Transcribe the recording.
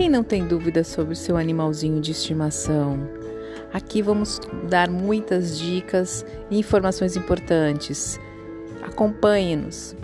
Quem não tem dúvidas sobre o seu animalzinho de estimação? Aqui vamos dar muitas dicas e informações importantes. Acompanhe-nos.